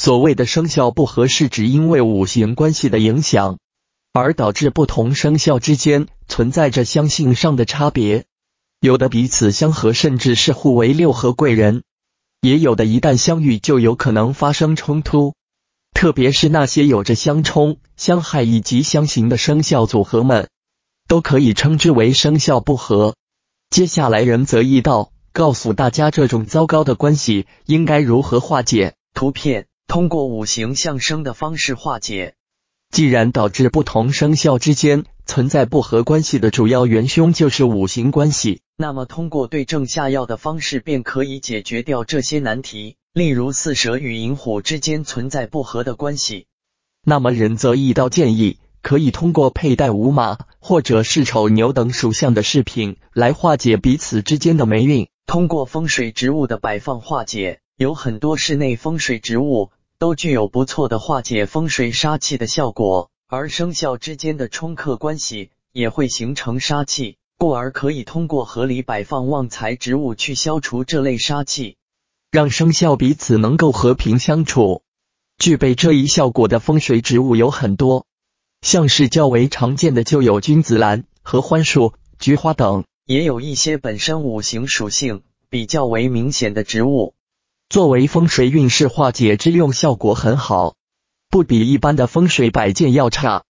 所谓的生肖不合，是指因为五行关系的影响，而导致不同生肖之间存在着相性上的差别。有的彼此相合，甚至是互为六合贵人；也有的一旦相遇，就有可能发生冲突。特别是那些有着相冲、相害以及相刑的生肖组合们，都可以称之为生肖不合。接下来，仁泽易道告诉大家，这种糟糕的关系应该如何化解。图片通过五行相生的方式化解。既然导致不同生肖之间存在不合关系的主要元凶就是五行关系，那么通过对症下药的方式便可以解决掉这些难题。例如四蛇与寅虎之间存在不合的关系，那么仁泽一道建议可以通过佩戴午马或者是丑牛等属相的饰品来化解彼此之间的霉运。通过风水植物的摆放化解，有很多室内风水植物都具有不错的化解风水杀气的效果，而生肖之间的冲克关系也会形成杀气，故而可以通过合理摆放旺财植物去消除这类杀气。让生肖彼此能够和平相处，具备这一效果的风水植物有很多，像是较为常见的就有君子兰、合欢树、菊花等，也有一些本身五行属性比较为明显的植物，作为风水运势化解之用，效果很好，不比一般的风水摆件要差。